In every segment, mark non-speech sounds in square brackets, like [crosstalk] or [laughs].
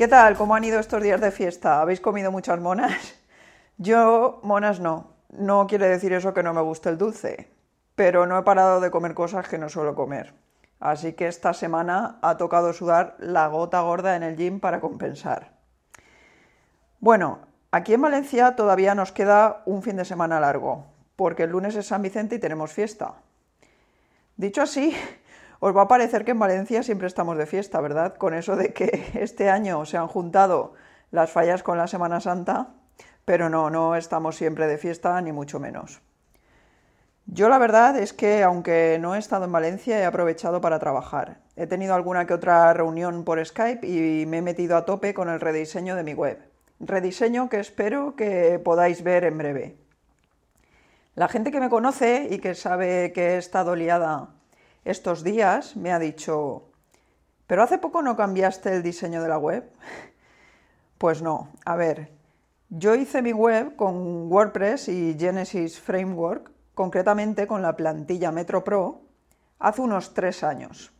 ¿Qué tal? ¿Cómo han ido estos días de fiesta? ¿Habéis comido muchas monas? [laughs] Yo, monas no. No quiere decir eso que no me guste el dulce, pero no he parado de comer cosas que no suelo comer. Así que esta semana ha tocado sudar la gota gorda en el gym para compensar. Bueno, aquí en Valencia todavía nos queda un fin de semana largo, porque el lunes es San Vicente y tenemos fiesta. Dicho así, [laughs] os va a parecer que en Valencia siempre estamos de fiesta, ¿verdad? Con eso de que [laughs] este año se han juntado las fallas con la Semana Santa, pero no, no estamos siempre de fiesta, ni mucho menos. Yo la verdad es que aunque no he estado en Valencia, he aprovechado para trabajar. He tenido alguna que otra reunión por Skype y me he metido a tope con el rediseño de mi web. Rediseño que espero que podáis ver en breve. La gente que me conoce y que sabe que he estado liada estos días me ha dicho, ¿pero hace poco no cambiaste el diseño de la web? [laughs] Pues no, a ver, yo hice mi web con WordPress y Genesis Framework, concretamente con la plantilla Metro Pro, hace unos tres años.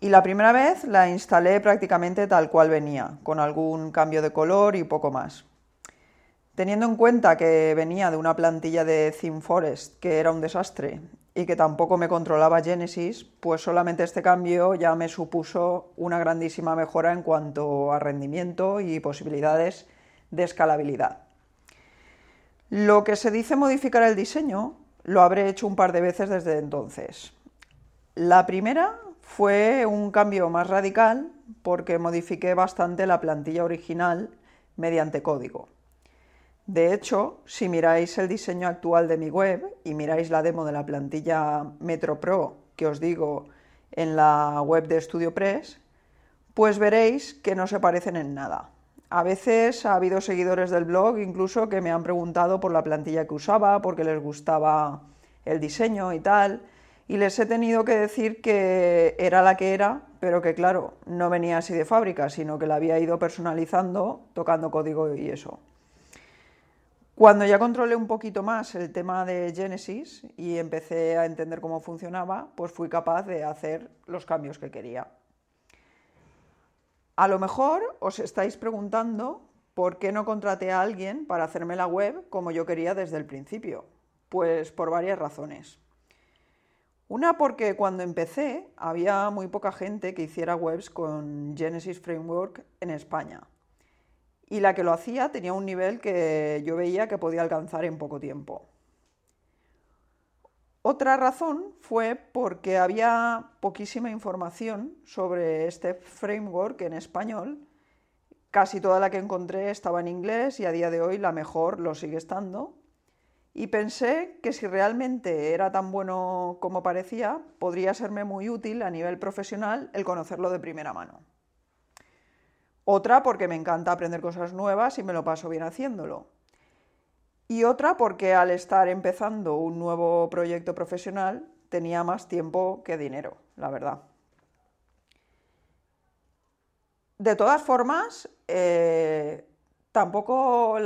Y la primera vez la instalé prácticamente tal cual venía, con algún cambio de color y poco más. Teniendo en cuenta que venía de una plantilla de ThemeForest que era un desastre y que tampoco me controlaba Genesis, pues solamente este cambio ya me supuso una grandísima mejora en cuanto a rendimiento y posibilidades de escalabilidad. Lo que se dice modificar el diseño lo habré hecho un par de veces desde entonces. La primera fue un cambio más radical porque modifiqué bastante la plantilla original mediante código. De hecho, si miráis el diseño actual de mi web y miráis la demo de la plantilla Metro Pro que os digo en la web de StudioPress, pues veréis que no se parecen en nada. A veces ha habido seguidores del blog incluso que me han preguntado por la plantilla que usaba, porque les gustaba el diseño y tal, y les he tenido que decir que era la que era, pero que claro, no venía así de fábrica, sino que la había ido personalizando, tocando código y eso. Cuando ya controlé un poquito más el tema de Genesis y empecé a entender cómo funcionaba, pues fui capaz de hacer los cambios que quería. A lo mejor os estáis preguntando por qué no contraté a alguien para hacerme la web como yo quería desde el principio. Pues por varias razones. Una porque cuando empecé había muy poca gente que hiciera webs con Genesis Framework en España y la que lo hacía tenía un nivel que yo veía que podía alcanzar en poco tiempo. Otra razón fue porque había poquísima información sobre este framework en español. Casi toda la que encontré estaba en inglés y a día de hoy la mejor lo sigue estando. Y pensé que si realmente era tan bueno como parecía, podría serme muy útil a nivel profesional el conocerlo de primera mano. Otra porque me encanta aprender cosas nuevas y me lo paso bien haciéndolo. Y otra porque al estar empezando un nuevo proyecto profesional tenía más tiempo que dinero, la verdad. De todas formas, eh, tampoco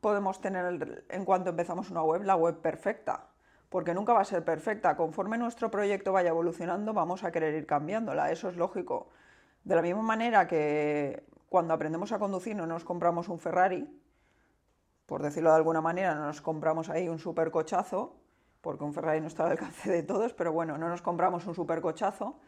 podemos tener, en cuanto empezamos una web, la web perfecta, porque nunca va a ser perfecta. Conforme nuestro proyecto vaya evolucionando, vamos a querer ir cambiándola, eso es lógico. De la misma manera que cuando aprendemos a conducir no nos compramos un Ferrari, por decirlo de alguna manera, no nos compramos ahí un supercochazo, porque un Ferrari no está al alcance de todos, pero bueno, no nos compramos un supercochazo.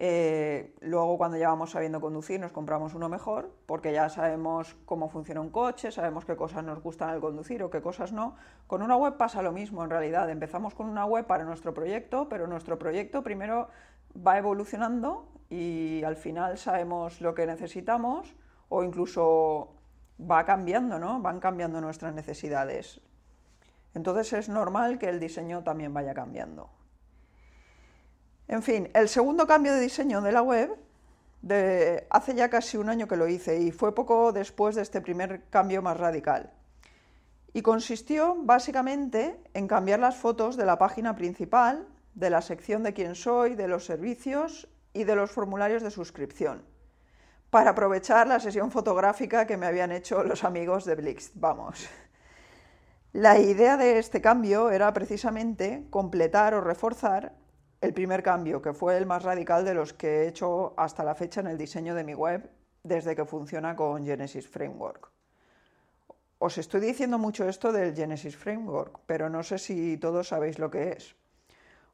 Eh, luego cuando ya vamos sabiendo conducir nos compramos uno mejor, porque ya sabemos cómo funciona un coche, sabemos qué cosas nos gustan al conducir o qué cosas no. Con una web pasa lo mismo en realidad. Empezamos con una web para nuestro proyecto, pero nuestro proyecto primero va evolucionando y al final sabemos lo que necesitamos o incluso va cambiando, ¿no? Van cambiando nuestras necesidades. Entonces es normal que el diseño también vaya cambiando. En fin, el segundo cambio de diseño de la web hace ya casi un año que lo hice y fue poco después de este primer cambio más radical. Y consistió básicamente en cambiar las fotos de la página principal, de la sección de quién soy, de los servicios y de los formularios de suscripción, para aprovechar la sesión fotográfica que me habían hecho los amigos de Blix. Vamos. La idea de este cambio era precisamente completar o reforzar el primer cambio, que fue el más radical de los que he hecho hasta la fecha en el diseño de mi web desde que funciona con Genesis Framework. Os estoy diciendo mucho esto del Genesis Framework, pero no sé si todos sabéis lo que es.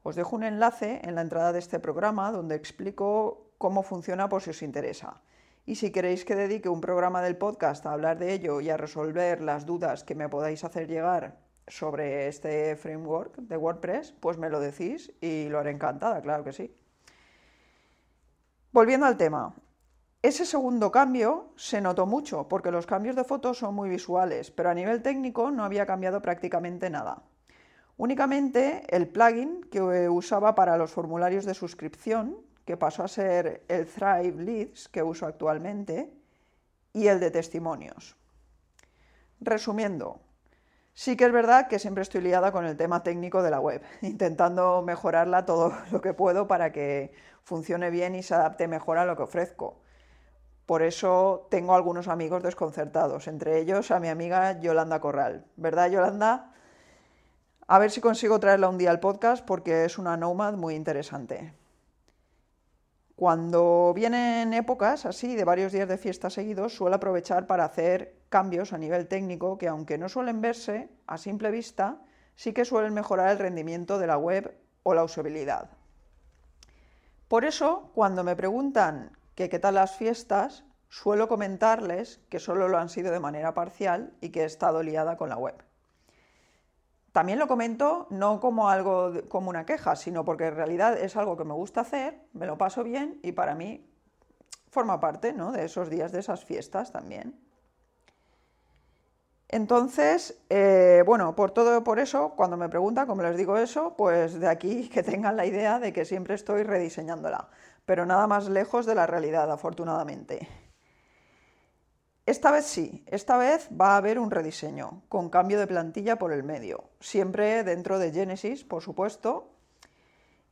Os dejo un enlace en la entrada de este programa donde explico cómo funciona por si os interesa. Y si queréis que dedique un programa del podcast a hablar de ello y a resolver las dudas que me podáis hacer llegar sobre este framework de WordPress, pues me lo decís y lo haré encantada, claro que sí. Volviendo al tema, ese segundo cambio se notó mucho porque los cambios de fotos son muy visuales, pero a nivel técnico no había cambiado prácticamente nada. Únicamente el plugin que usaba para los formularios de suscripción, que pasó a ser el Thrive Leads que uso actualmente, y el de testimonios. Resumiendo, Sí que es verdad que siempre estoy liada con el tema técnico de la web, [laughs] intentando mejorarla todo [laughs] lo que puedo para que funcione bien y se adapte mejor a lo que ofrezco. Por eso tengo algunos amigos desconcertados, entre ellos a mi amiga Yolanda Corral. ¿Verdad, Yolanda? A ver si consigo traerla un día al podcast porque es una nomad muy interesante. Cuando vienen épocas así de varios días de fiesta seguidos, suelo aprovechar para hacer cambios a nivel técnico que, aunque no suelen verse a simple vista, sí que suelen mejorar el rendimiento de la web o la usabilidad. Por eso, cuando me preguntan qué tal las fiestas, suelo comentarles que solo lo han sido de manera parcial y que he estado liada con la web. También lo comento no como algo como una queja, sino porque en realidad es algo que me gusta hacer, me lo paso bien y para mí forma parte ¿no? de esos días, de esas fiestas también. Entonces, eh, bueno, por todo por eso, cuando me preguntan, como les digo eso, pues de aquí [laughs] que tengan la idea de que siempre estoy rediseñándola, pero nada más lejos de la realidad, afortunadamente. Esta vez sí, esta vez va a haber un rediseño, con cambio de plantilla por el medio, siempre dentro de Genesis, por supuesto,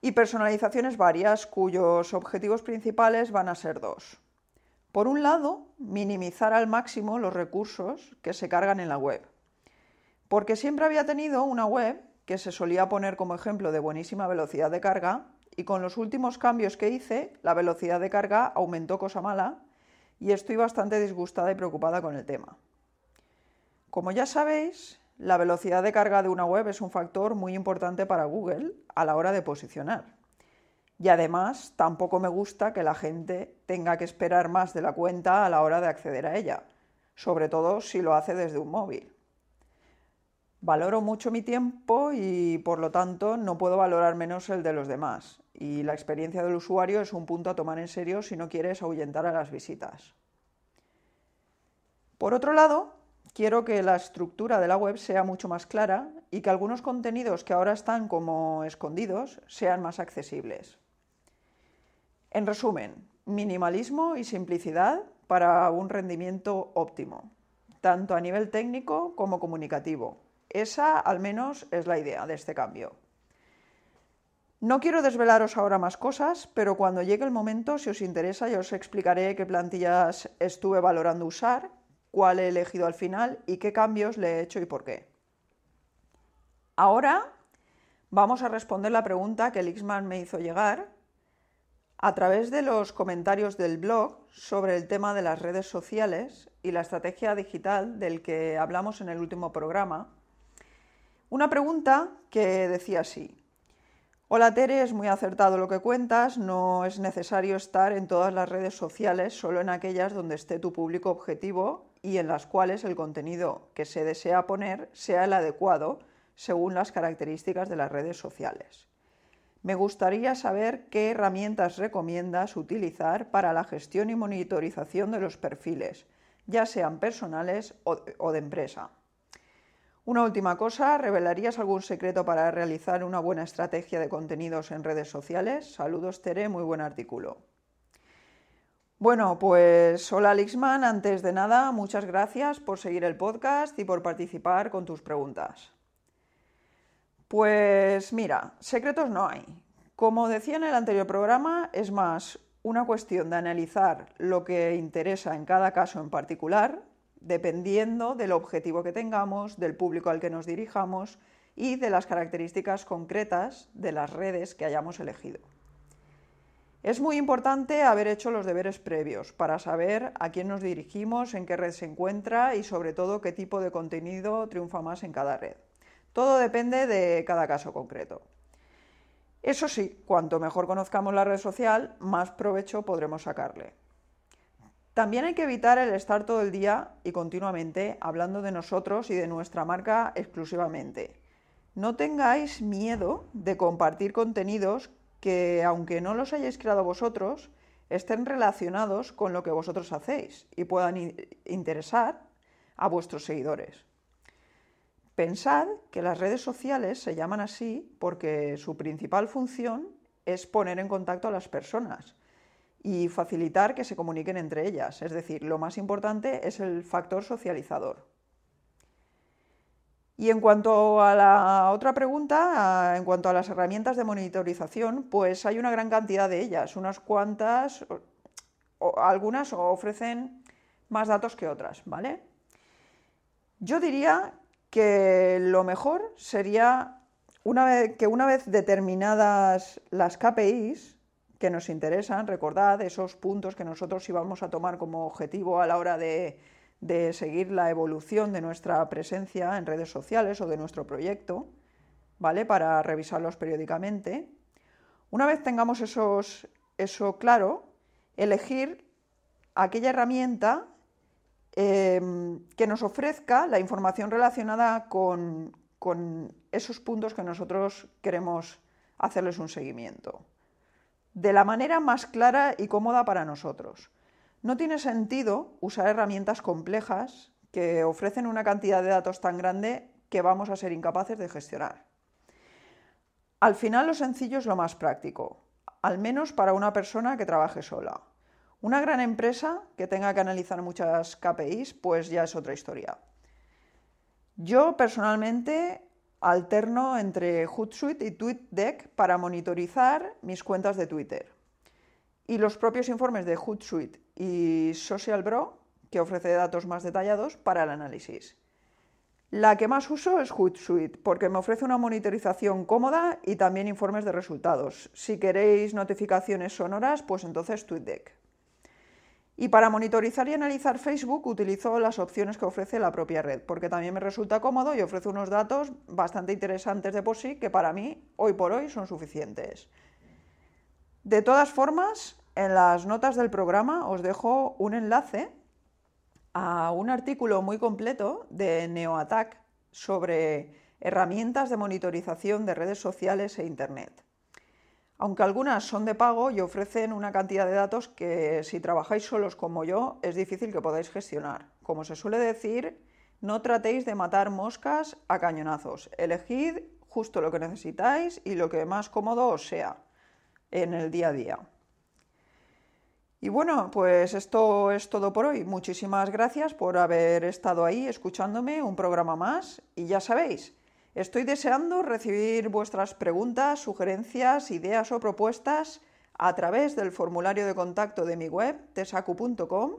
y personalizaciones varias cuyos objetivos principales van a ser dos. Por un lado, minimizar al máximo los recursos que se cargan en la web, porque siempre había tenido una web que se solía poner como ejemplo de buenísima velocidad de carga y con los últimos cambios que hice, la velocidad de carga aumentó cosa mala y estoy bastante disgustada y preocupada con el tema. Como ya sabéis, la velocidad de carga de una web es un factor muy importante para Google a la hora de posicionar. Y además tampoco me gusta que la gente tenga que esperar más de la cuenta a la hora de acceder a ella, sobre todo si lo hace desde un móvil. Valoro mucho mi tiempo y por lo tanto no puedo valorar menos el de los demás y la experiencia del usuario es un punto a tomar en serio si no quieres ahuyentar a las visitas. Por otro lado, quiero que la estructura de la web sea mucho más clara y que algunos contenidos que ahora están como escondidos sean más accesibles. En resumen, minimalismo y simplicidad para un rendimiento óptimo, tanto a nivel técnico como comunicativo. Esa al menos es la idea de este cambio. No quiero desvelaros ahora más cosas, pero cuando llegue el momento, si os interesa, yo os explicaré qué plantillas estuve valorando usar, cuál he elegido al final y qué cambios le he hecho y por qué. Ahora vamos a responder la pregunta que Lixman me hizo llegar a través de los comentarios del blog sobre el tema de las redes sociales y la estrategia digital del que hablamos en el último programa. Una pregunta que decía así. Hola Tere, es muy acertado lo que cuentas, no es necesario estar en todas las redes sociales, solo en aquellas donde esté tu público objetivo y en las cuales el contenido que se desea poner sea el adecuado según las características de las redes sociales. Me gustaría saber qué herramientas recomiendas utilizar para la gestión y monitorización de los perfiles, ya sean personales o de empresa. Una última cosa, ¿revelarías algún secreto para realizar una buena estrategia de contenidos en redes sociales? Saludos, Tere, muy buen artículo. Bueno, pues hola Lixman, antes de nada, muchas gracias por seguir el podcast y por participar con tus preguntas. Pues mira, secretos no hay. Como decía en el anterior programa, es más una cuestión de analizar lo que interesa en cada caso en particular, dependiendo del objetivo que tengamos, del público al que nos dirijamos y de las características concretas de las redes que hayamos elegido. Es muy importante haber hecho los deberes previos para saber a quién nos dirigimos, en qué red se encuentra y sobre todo qué tipo de contenido triunfa más en cada red. Todo depende de cada caso concreto. Eso sí, cuanto mejor conozcamos la red social, más provecho podremos sacarle. También hay que evitar el estar todo el día y continuamente hablando de nosotros y de nuestra marca exclusivamente. No tengáis miedo de compartir contenidos que, aunque no los hayáis creado vosotros, estén relacionados con lo que vosotros hacéis y puedan interesar a vuestros seguidores. Pensad que las redes sociales se llaman así porque su principal función es poner en contacto a las personas y facilitar que se comuniquen entre ellas. Es decir, lo más importante es el factor socializador. Y en cuanto a la otra pregunta, en cuanto a las herramientas de monitorización, pues hay una gran cantidad de ellas, unas cuantas, algunas ofrecen más datos que otras, ¿vale? Yo diría que lo mejor sería una vez, que una vez determinadas las KPIs que nos interesan, recordad esos puntos que nosotros íbamos a tomar como objetivo a la hora de de seguir la evolución de nuestra presencia en redes sociales o de nuestro proyecto, ¿vale? Para revisarlos periódicamente. Una vez tengamos esos, eso claro, elegir aquella herramienta em, que nos ofrezca la información relacionada con, con esos puntos que nosotros queremos hacerles un seguimiento. De la manera más clara y cómoda para nosotros. No tiene sentido usar herramientas complejas que ofrecen una cantidad de datos tan grande que vamos a ser incapaces de gestionar. Al final lo sencillo es lo más práctico, al menos para una persona que trabaje sola. Una gran empresa que tenga que analizar muchas KPIs, pues ya es otra historia. Yo personalmente alterno entre Hootsuite y TweetDeck para monitorizar mis cuentas de Twitter. Y los propios informes de Hootsuite y SocialBro, que ofrece datos más detallados para el análisis. La que más uso es Hootsuite, porque me ofrece una monitorización cómoda y también informes de resultados. Si queréis notificaciones sonoras, pues entonces TweetDeck. Y para monitorizar y analizar Facebook utilizo las opciones que ofrece la propia red, porque también me resulta cómodo y ofrece unos datos bastante interesantes de por sí que para mí, hoy por hoy, son suficientes. De todas formas, en las notas del programa os dejo un enlace a un artículo muy completo de NeoAttack sobre herramientas de monitorización de redes sociales e Internet. Aunque algunas son de pago y ofrecen una cantidad de datos que si trabajáis solos como yo es difícil que podáis gestionar. Como se suele decir, no tratéis de matar moscas a cañonazos. Elegid justo lo que necesitáis y lo que más cómodo os sea en el día a día. Y bueno, pues esto es todo por hoy. Muchísimas gracias por haber estado ahí escuchándome un programa más. Y ya sabéis, estoy deseando recibir vuestras preguntas, sugerencias, ideas o propuestas a través del formulario de contacto de mi web, tesacu.com,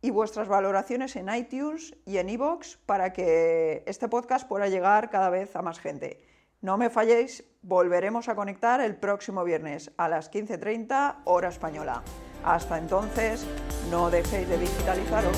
y vuestras valoraciones en iTunes y en iVoox para que este podcast pueda llegar cada vez a más gente. No me falléis, volveremos a conectar el próximo viernes a las 15.30 hora española. Hasta entonces, no dejéis de digitalizaros.